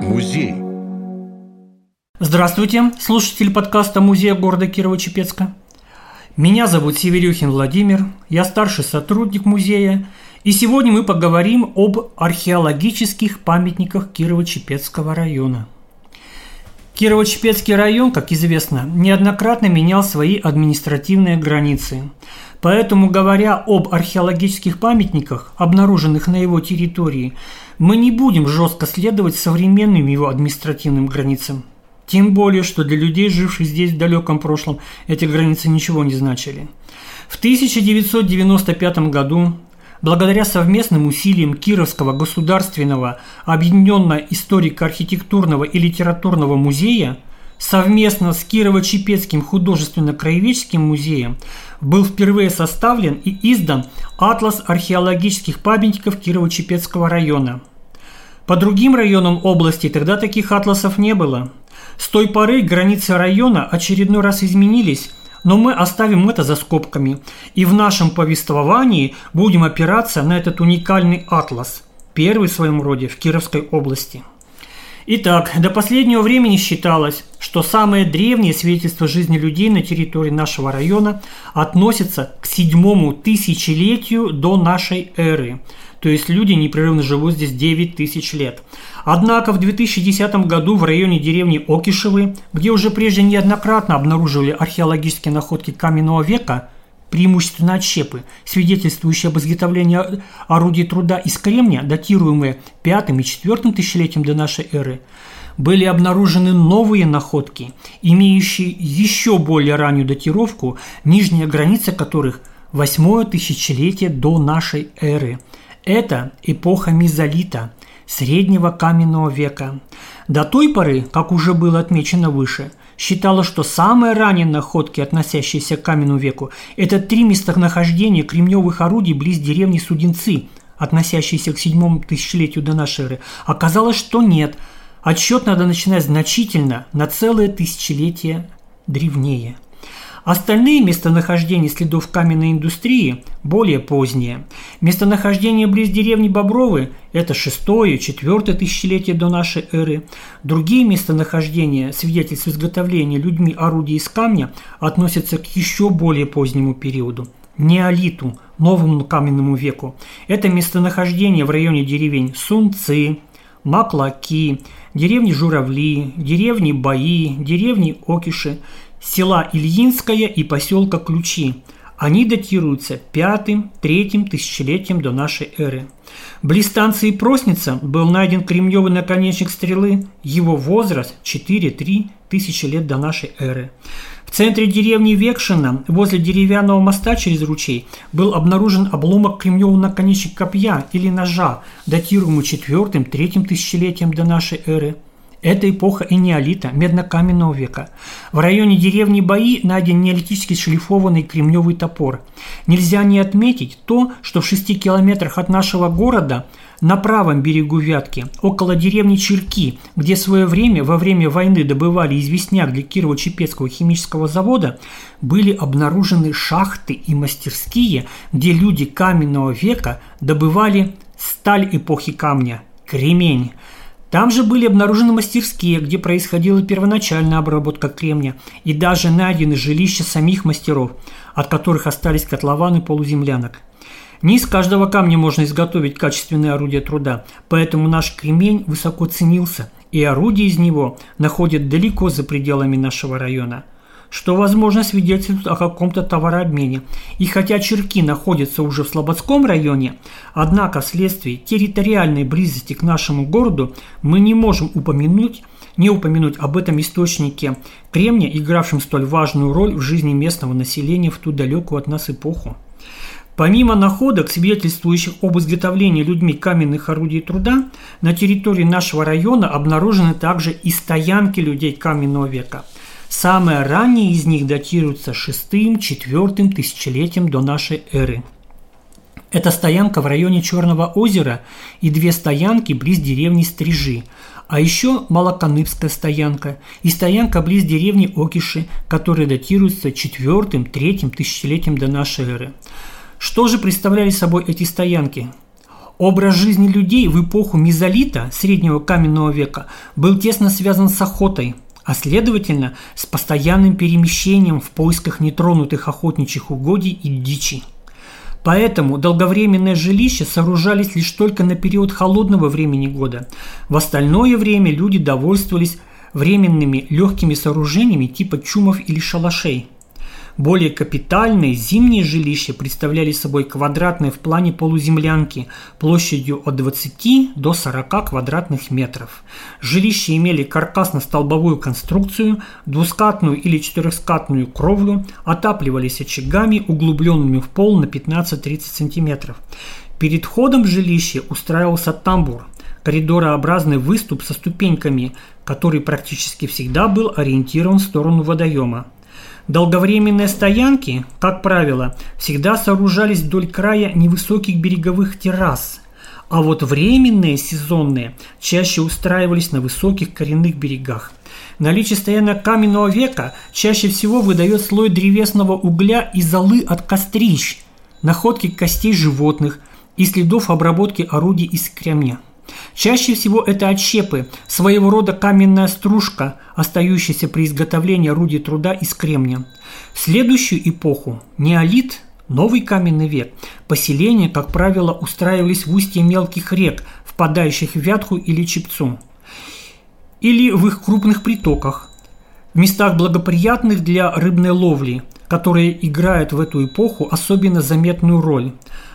Музей. Здравствуйте, слушатель подкаста Музея города Кирово-Чепецка. Меня зовут Северюхин Владимир, я старший сотрудник музея, и сегодня мы поговорим об археологических памятниках Кирово-Чепецкого района. Кирово-Чепецкий район, как известно, неоднократно менял свои административные границы. Поэтому, говоря об археологических памятниках, обнаруженных на его территории, мы не будем жестко следовать современным его административным границам. Тем более, что для людей, живших здесь в далеком прошлом, эти границы ничего не значили. В 1995 году, благодаря совместным усилиям Кировского государственного объединенного историко-архитектурного и литературного музея, совместно с Кирово-Чепецким художественно-краеведческим музеем был впервые составлен и издан «Атлас археологических памятников Кирово-Чепецкого района». По другим районам области тогда таких атласов не было. С той поры границы района очередной раз изменились, но мы оставим это за скобками и в нашем повествовании будем опираться на этот уникальный атлас, первый в своем роде в Кировской области. Итак, до последнего времени считалось, что самые древние свидетельства жизни людей на территории нашего района относятся к седьмому тысячелетию до нашей эры. То есть люди непрерывно живут здесь 9 тысяч лет. Однако в 2010 году в районе деревни Окишевы, где уже прежде неоднократно обнаруживали археологические находки каменного века – преимущественно отщепы, свидетельствующие об изготовлении орудий труда из кремня, датируемые пятым и четвертым тысячелетием до нашей эры, были обнаружены новые находки, имеющие еще более раннюю датировку, нижняя граница которых – восьмое тысячелетие до нашей эры. Это эпоха мезолита, среднего каменного века. До той поры, как уже было отмечено выше – считала, что самые ранние находки, относящиеся к каменному веку, это три местонахождения кремневых орудий близ деревни Судинцы, относящиеся к седьмому тысячелетию до нашей эры. Оказалось, что нет. Отсчет надо начинать значительно, на целое тысячелетие древнее – Остальные местонахождения следов каменной индустрии более поздние. Местонахождение близ деревни Бобровы – это 6-4 тысячелетие до нашей эры. Другие местонахождения, свидетельств изготовления людьми орудий из камня, относятся к еще более позднему периоду – неолиту, новому каменному веку. Это местонахождение в районе деревень Сунцы, Маклаки, деревни Журавли, деревни Баи, деревни Окиши – села Ильинское и поселка Ключи. Они датируются пятым-третьим тысячелетием до нашей эры. Близ станции Просница был найден кремневый наконечник стрелы, его возраст 4-3 тысячи лет до нашей эры. В центре деревни Векшина, возле деревянного моста через ручей, был обнаружен обломок кремневого наконечника копья или ножа, датируемый 4-3 тысячелетием до нашей эры – это эпоха энеолита, медно-каменного века. В районе деревни Баи найден неолитический шлифованный кремневый топор. Нельзя не отметить то, что в шести километрах от нашего города на правом берегу Вятки, около деревни Черки, где в свое время, во время войны добывали известняк для Кирово-Чепецкого химического завода, были обнаружены шахты и мастерские, где люди каменного века добывали сталь эпохи камня – кремень – там же были обнаружены мастерские, где происходила первоначальная обработка кремня, и даже найдены жилища самих мастеров, от которых остались котлованы полуземлянок. Не из каждого камня можно изготовить качественное орудие труда, поэтому наш кремень высоко ценился, и орудия из него находят далеко за пределами нашего района – что, возможно, свидетельствует о каком-то товарообмене. И хотя Черки находятся уже в Слободском районе, однако вследствие территориальной близости к нашему городу мы не можем упомянуть не упомянуть об этом источнике кремния, игравшем столь важную роль в жизни местного населения в ту далекую от нас эпоху. Помимо находок, свидетельствующих об изготовлении людьми каменных орудий труда, на территории нашего района обнаружены также и стоянки людей каменного века – Самые ранние из них датируются шестым-четвертым тысячелетием до нашей эры. Это стоянка в районе Черного озера и две стоянки близ деревни Стрижи, а еще Малоканыбская стоянка и стоянка близ деревни Окиши, которые датируются четвертым-третьим тысячелетием до нашей эры. Что же представляли собой эти стоянки? Образ жизни людей в эпоху мезолита, среднего каменного века, был тесно связан с охотой, а следовательно с постоянным перемещением в поисках нетронутых охотничьих угодий и дичи. Поэтому долговременные жилища сооружались лишь только на период холодного времени года. В остальное время люди довольствовались временными легкими сооружениями типа чумов или шалашей – более капитальные зимние жилища представляли собой квадратные в плане полуземлянки площадью от 20 до 40 квадратных метров. Жилища имели каркасно-столбовую конструкцию, двускатную или четырехскатную кровлю, отапливались очагами, углубленными в пол на 15-30 см. Перед входом в жилище устраивался тамбур – коридорообразный выступ со ступеньками, который практически всегда был ориентирован в сторону водоема. Долговременные стоянки, как правило, всегда сооружались вдоль края невысоких береговых террас, а вот временные сезонные чаще устраивались на высоких коренных берегах. Наличие стоянок каменного века чаще всего выдает слой древесного угля и золы от кострищ, находки костей животных и следов обработки орудий из кремня. Чаще всего это отщепы, своего рода каменная стружка, остающаяся при изготовлении орудий труда из кремня. В следующую эпоху – неолит, новый каменный век, поселения, как правило, устраивались в устье мелких рек, впадающих в Вятху или Чепцу, или в их крупных притоках, в местах благоприятных для рыбной ловли, которые играют в эту эпоху особенно заметную роль,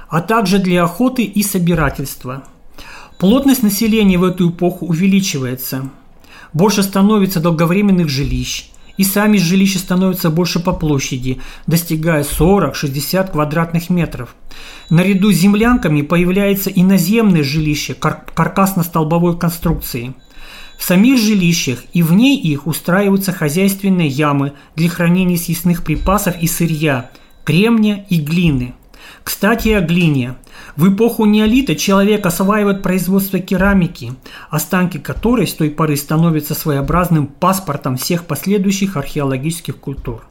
а также для охоты и собирательства – Плотность населения в эту эпоху увеличивается. Больше становится долговременных жилищ. И сами жилища становятся больше по площади, достигая 40-60 квадратных метров. Наряду с землянками появляется и наземное жилище кар- каркасно-столбовой конструкции. В самих жилищах и вне их устраиваются хозяйственные ямы для хранения съестных припасов и сырья, кремня и глины. Кстати, о глине. В эпоху неолита человек осваивает производство керамики, останки которой с той поры становятся своеобразным паспортом всех последующих археологических культур.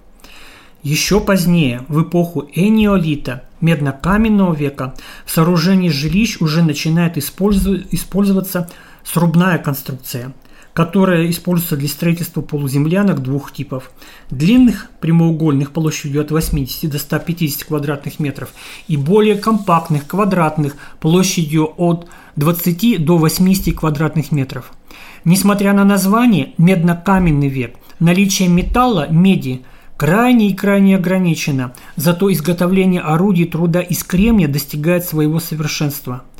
Еще позднее, в эпоху энеолита, медно-каменного века, в сооружении жилищ уже начинает использоваться срубная конструкция – которая используется для строительства полуземлянок двух типов. Длинных, прямоугольных площадью от 80 до 150 квадратных метров и более компактных, квадратных, площадью от 20 до 80 квадратных метров. Несмотря на название «медно-каменный век», наличие металла, меди – крайне и крайне ограничено, зато изготовление орудий труда из кремния достигает своего совершенства –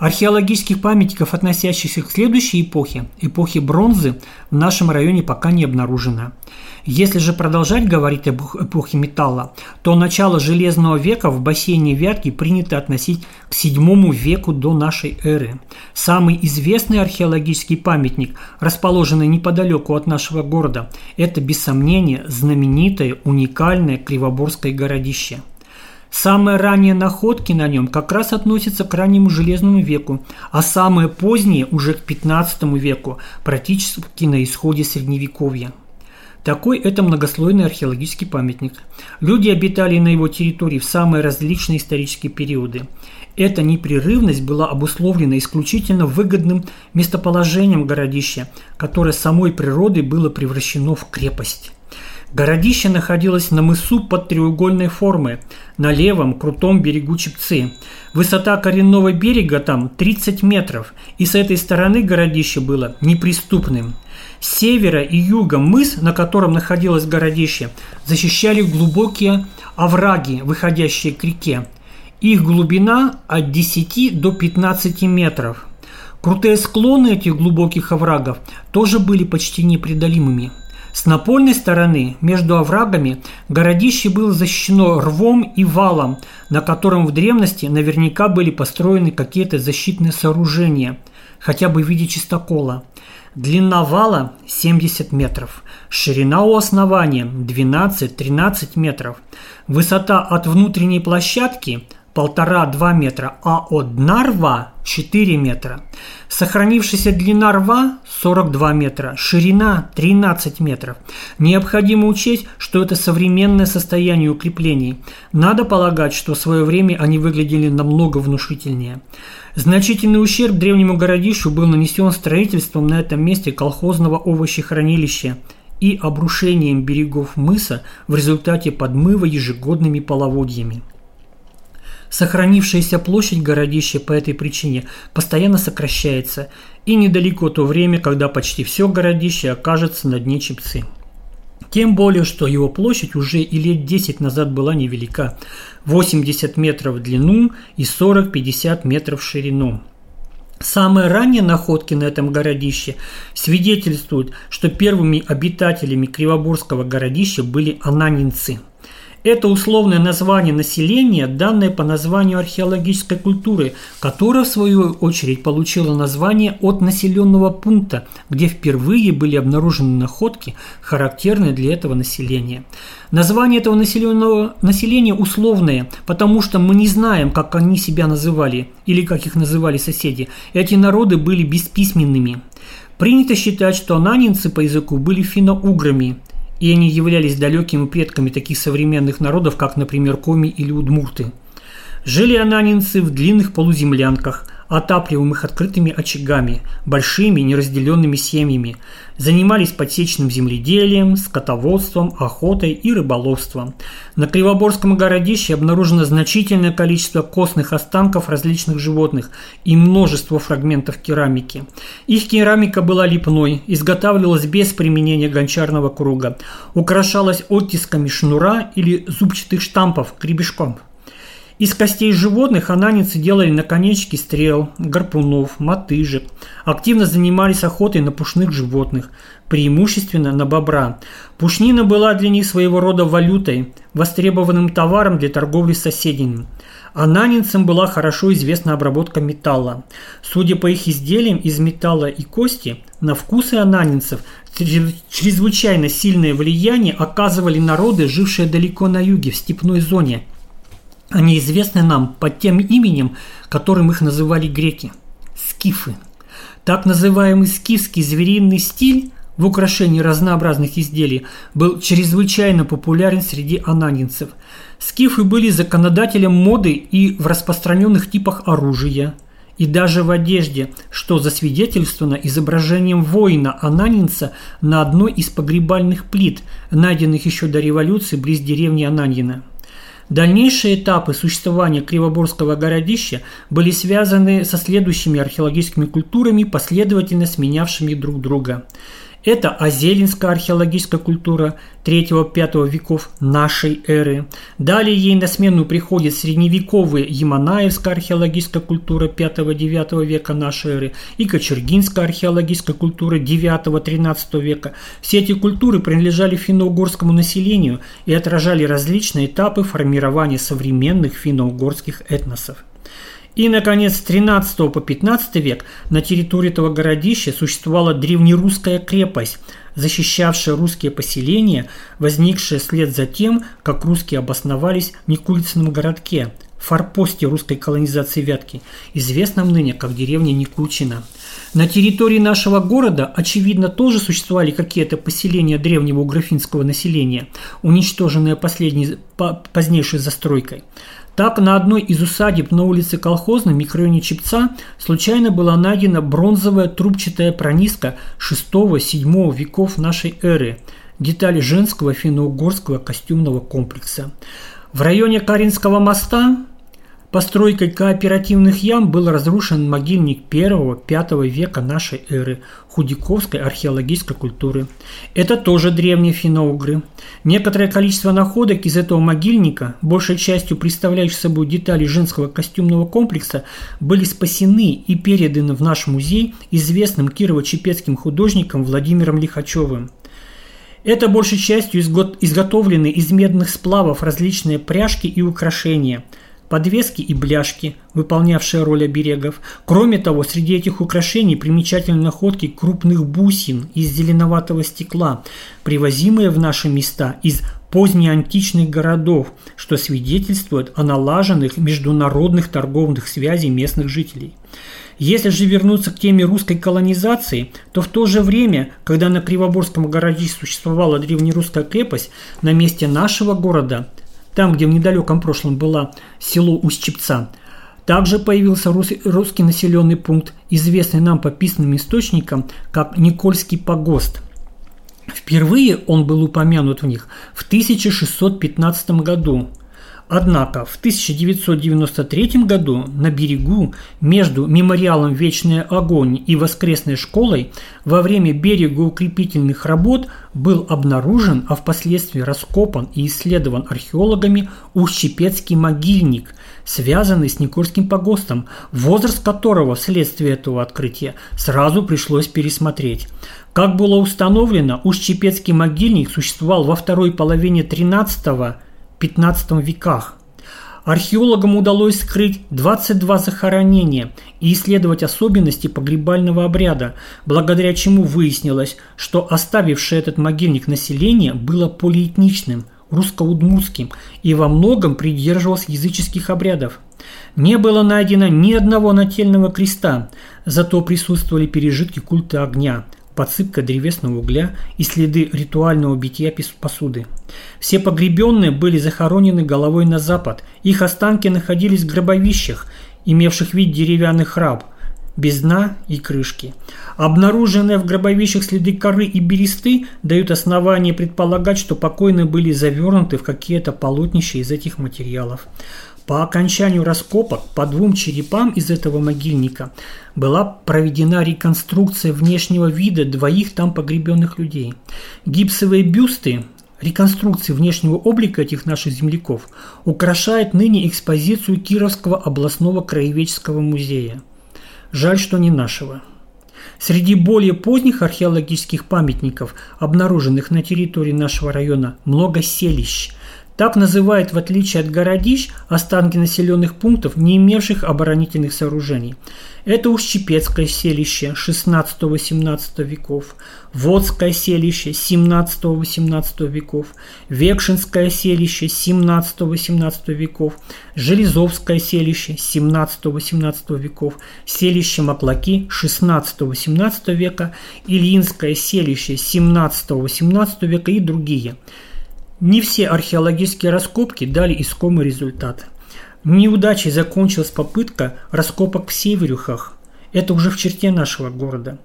Археологических памятников, относящихся к следующей эпохе, эпохе бронзы, в нашем районе пока не обнаружено. Если же продолжать говорить об эпохе металла, то начало Железного века в бассейне Вятки принято относить к VII веку до нашей эры. Самый известный археологический памятник, расположенный неподалеку от нашего города, это без сомнения знаменитое уникальное Кривоборское городище – Самые ранние находки на нем как раз относятся к раннему железному веку, а самые поздние уже к 15 веку, практически на исходе средневековья. Такой это многослойный археологический памятник. Люди обитали на его территории в самые различные исторические периоды. Эта непрерывность была обусловлена исключительно выгодным местоположением городища, которое самой природой было превращено в крепость. Городище находилось на мысу под треугольной формы, на левом крутом берегу Чепцы. Высота коренного берега там 30 метров, и с этой стороны городище было неприступным. С севера и юга мыс, на котором находилось городище, защищали глубокие овраги, выходящие к реке. Их глубина от 10 до 15 метров. Крутые склоны этих глубоких оврагов тоже были почти непреодолимыми – с напольной стороны, между оврагами, городище было защищено рвом и валом, на котором в древности наверняка были построены какие-то защитные сооружения, хотя бы в виде чистокола. Длина вала 70 метров, ширина у основания 12-13 метров, высота от внутренней площадки 1,5-2 метра, а от дна рва 4 метра. Сохранившаяся длина рва 42 метра, ширина 13 метров. Необходимо учесть, что это современное состояние укреплений. Надо полагать, что в свое время они выглядели намного внушительнее. Значительный ущерб древнему городищу был нанесен строительством на этом месте колхозного овощехранилища и обрушением берегов мыса в результате подмыва ежегодными половодьями. Сохранившаяся площадь городища по этой причине постоянно сокращается, и недалеко то время, когда почти все городище окажется на дне Чепцы. Тем более, что его площадь уже и лет 10 назад была невелика – 80 метров в длину и 40-50 метров в ширину. Самые ранние находки на этом городище свидетельствуют, что первыми обитателями Кривоборского городища были ананинцы – это условное название населения, данное по названию археологической культуры, которая в свою очередь получила название от населенного пункта, где впервые были обнаружены находки, характерные для этого населения. Название этого населенного населения условное, потому что мы не знаем, как они себя называли или как их называли соседи. Эти народы были бесписьменными. Принято считать, что ананинцы по языку были финно-уграми, и они являлись далекими предками таких современных народов, как, например, коми или удмурты. Жили ананинцы в длинных полуземлянках, отапливаемых открытыми очагами, большими неразделенными семьями, занимались подсечным земледелием, скотоводством, охотой и рыболовством. На Кривоборском городище обнаружено значительное количество костных останков различных животных и множество фрагментов керамики. Их керамика была липной, изготавливалась без применения гончарного круга, украшалась оттисками шнура или зубчатых штампов, гребешком – из костей животных ананицы делали наконечки стрел, гарпунов, мотыжек. Активно занимались охотой на пушных животных, преимущественно на бобра. Пушнина была для них своего рода валютой, востребованным товаром для торговли с соседями. Ананинцам была хорошо известна обработка металла. Судя по их изделиям из металла и кости, на вкусы ананинцев чрезвычайно сильное влияние оказывали народы, жившие далеко на юге, в степной зоне – они известны нам под тем именем, которым их называли греки – скифы. Так называемый скифский звериный стиль в украшении разнообразных изделий был чрезвычайно популярен среди ананинцев. Скифы были законодателем моды и в распространенных типах оружия, и даже в одежде, что засвидетельствовано изображением воина-ананинца на одной из погребальных плит, найденных еще до революции близ деревни Ананьина. Дальнейшие этапы существования Кривоборского городища были связаны со следующими археологическими культурами, последовательно сменявшими друг друга. Это Азелинская археологическая культура 3-5 веков нашей эры. Далее ей на смену приходит средневековая Яманаевская археологическая культура 5-9 века нашей эры и Кочергинская археологическая культура 9-13 века. Все эти культуры принадлежали финно-угорскому населению и отражали различные этапы формирования современных финно-угорских этносов. И, наконец, с 13 по 15 век на территории этого городища существовала древнерусская крепость, защищавшая русские поселения, возникшие вслед за тем, как русские обосновались в Никулицыном городке, форпосте русской колонизации Вятки, известном ныне как деревня Никучина. На территории нашего города, очевидно, тоже существовали какие-то поселения древнего уграфинского населения, уничтоженные последней, позднейшей застройкой. Так, на одной из усадеб на улице Колхозной, микрорайоне Чепца, случайно была найдена бронзовая трубчатая прониска 6-7 веков нашей эры, детали женского финно-угорского костюмного комплекса. В районе Каринского моста Постройкой кооперативных ям был разрушен могильник 1-5 века нашей эры худяковской археологической культуры. Это тоже древние финно-угры. Некоторое количество находок из этого могильника, большей частью представляющих собой детали женского костюмного комплекса, были спасены и переданы в наш музей известным кирово-чепецким художником Владимиром Лихачевым. Это большей частью изготовлены из медных сплавов различные пряжки и украшения – подвески и бляшки, выполнявшие роль оберегов. Кроме того, среди этих украшений примечательны находки крупных бусин из зеленоватого стекла, привозимые в наши места из позднеантичных городов, что свидетельствует о налаженных международных торговых связей местных жителей. Если же вернуться к теме русской колонизации, то в то же время, когда на Кривоборском городе существовала древнерусская крепость, на месте нашего города, там, где в недалеком прошлом было село Устчепца, также появился русский населенный пункт, известный нам по писанным источникам как Никольский погост – Впервые он был упомянут в них в 1615 году. Однако в 1993 году на берегу между мемориалом «Вечный огонь» и воскресной школой во время берегоукрепительных работ был обнаружен, а впоследствии раскопан и исследован археологами Ущепецкий могильник, связанный с Никольским погостом, возраст которого вследствие этого открытия сразу пришлось пересмотреть. Как было установлено, Ущепецкий могильник существовал во второй половине 13-15 веках. Археологам удалось скрыть 22 захоронения и исследовать особенности погребального обряда, благодаря чему выяснилось, что оставившее этот могильник население было полиэтничным, русско-удмуртским и во многом придерживалось языческих обрядов. Не было найдено ни одного нательного креста, зато присутствовали пережитки культа огня – подсыпка древесного угля и следы ритуального битья посуды. Все погребенные были захоронены головой на запад. Их останки находились в гробовищах, имевших вид деревянных раб, без дна и крышки. Обнаруженные в гробовищах следы коры и бересты дают основание предполагать, что покойные были завернуты в какие-то полотнища из этих материалов. По окончанию раскопок по двум черепам из этого могильника была проведена реконструкция внешнего вида двоих там погребенных людей. Гипсовые бюсты реконструкции внешнего облика этих наших земляков украшает ныне экспозицию Кировского областного краеведческого музея. Жаль, что не нашего. Среди более поздних археологических памятников, обнаруженных на территории нашего района, много селищ – так называют, в отличие от городищ, останки населенных пунктов, не имевших оборонительных сооружений. Это Ущепецкое селище 16-18 веков, Водское селище 17-18 веков, Векшинское селище 17-18 веков, Железовское селище 17-18 веков, селище Маклаки 16-18 века, Ильинское селище 17-18 века и другие – не все археологические раскопки дали искомый результат. Неудачей закончилась попытка раскопок в Северюхах. Это уже в черте нашего города.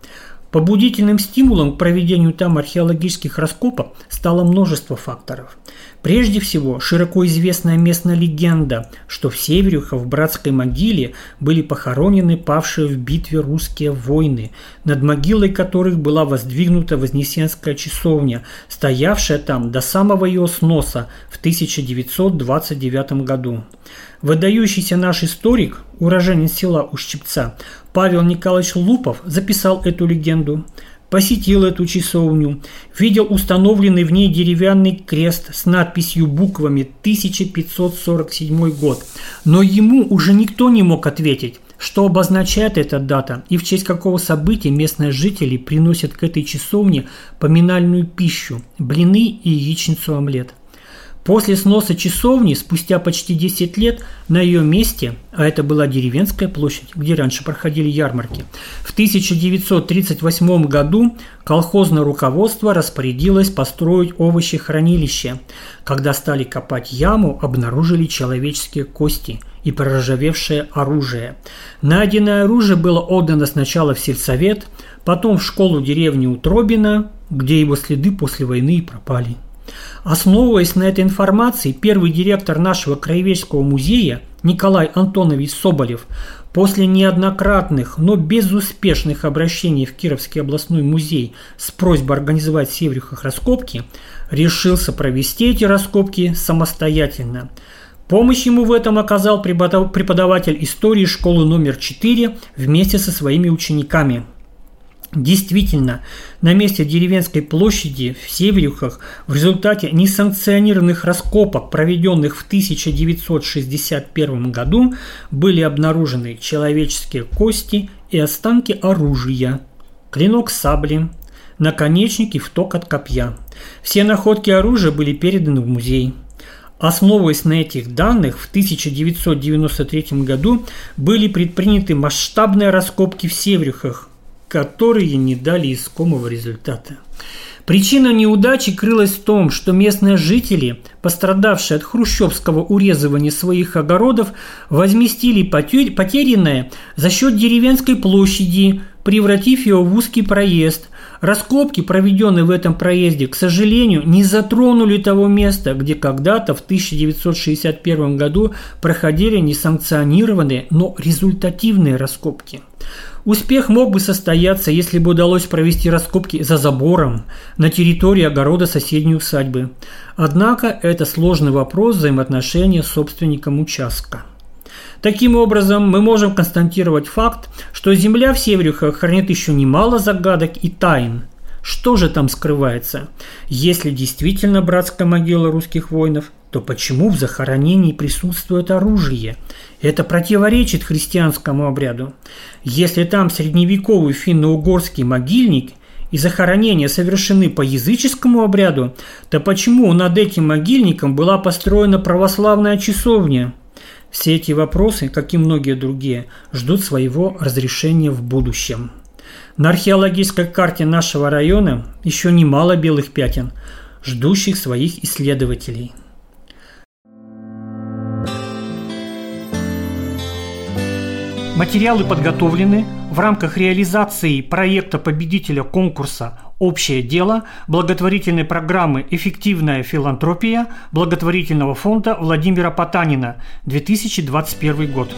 Побудительным стимулом к проведению там археологических раскопок стало множество факторов. Прежде всего, широко известная местная легенда, что в Северюхах в братской могиле были похоронены павшие в битве русские воины, над могилой которых была воздвигнута Вознесенская часовня, стоявшая там до самого ее сноса в 1929 году. Выдающийся наш историк, уроженец села Ущепца, Павел Николаевич Лупов записал эту легенду, посетил эту часовню, видел установленный в ней деревянный крест с надписью буквами 1547 год, но ему уже никто не мог ответить, что обозначает эта дата и в честь какого события местные жители приносят к этой часовне поминальную пищу – блины и яичницу-омлет – После сноса часовни, спустя почти 10 лет, на ее месте, а это была деревенская площадь, где раньше проходили ярмарки, в 1938 году колхозное руководство распорядилось построить овощехранилище. Когда стали копать яму, обнаружили человеческие кости и проржавевшее оружие. Найденное оружие было отдано сначала в сельсовет, потом в школу деревни Утробина, где его следы после войны и пропали. Основываясь на этой информации, первый директор нашего краеведческого музея Николай Антонович Соболев после неоднократных, но безуспешных обращений в Кировский областной музей с просьбой организовать Севрюхах раскопки, решился провести эти раскопки самостоятельно. Помощь ему в этом оказал преподаватель истории школы номер 4 вместе со своими учениками – Действительно, на месте деревенской площади в Северюхах в результате несанкционированных раскопок, проведенных в 1961 году, были обнаружены человеческие кости и останки оружия, клинок сабли, наконечник и вток от копья. Все находки оружия были переданы в музей. Основываясь на этих данных, в 1993 году были предприняты масштабные раскопки в Севрюхах, которые не дали искомого результата. Причина неудачи крылась в том, что местные жители, пострадавшие от хрущевского урезывания своих огородов, возместили потерянное за счет деревенской площади, превратив ее в узкий проезд. Раскопки, проведенные в этом проезде, к сожалению, не затронули того места, где когда-то в 1961 году проходили несанкционированные, но результативные раскопки. Успех мог бы состояться, если бы удалось провести раскопки за забором на территории огорода соседней усадьбы. Однако это сложный вопрос взаимоотношения с собственником участка. Таким образом, мы можем констатировать факт, что земля в Севрюхах хранит еще немало загадок и тайн. Что же там скрывается? Если действительно братская могила русских воинов, то почему в захоронении присутствует оружие? Это противоречит христианскому обряду. Если там средневековый финно-угорский могильник и захоронения совершены по языческому обряду, то почему над этим могильником была построена православная часовня? Все эти вопросы, как и многие другие, ждут своего разрешения в будущем. На археологической карте нашего района еще немало белых пятен, ждущих своих исследователей – Материалы подготовлены в рамках реализации проекта победителя конкурса «Общее дело» благотворительной программы «Эффективная филантропия» благотворительного фонда Владимира Потанина 2021 год.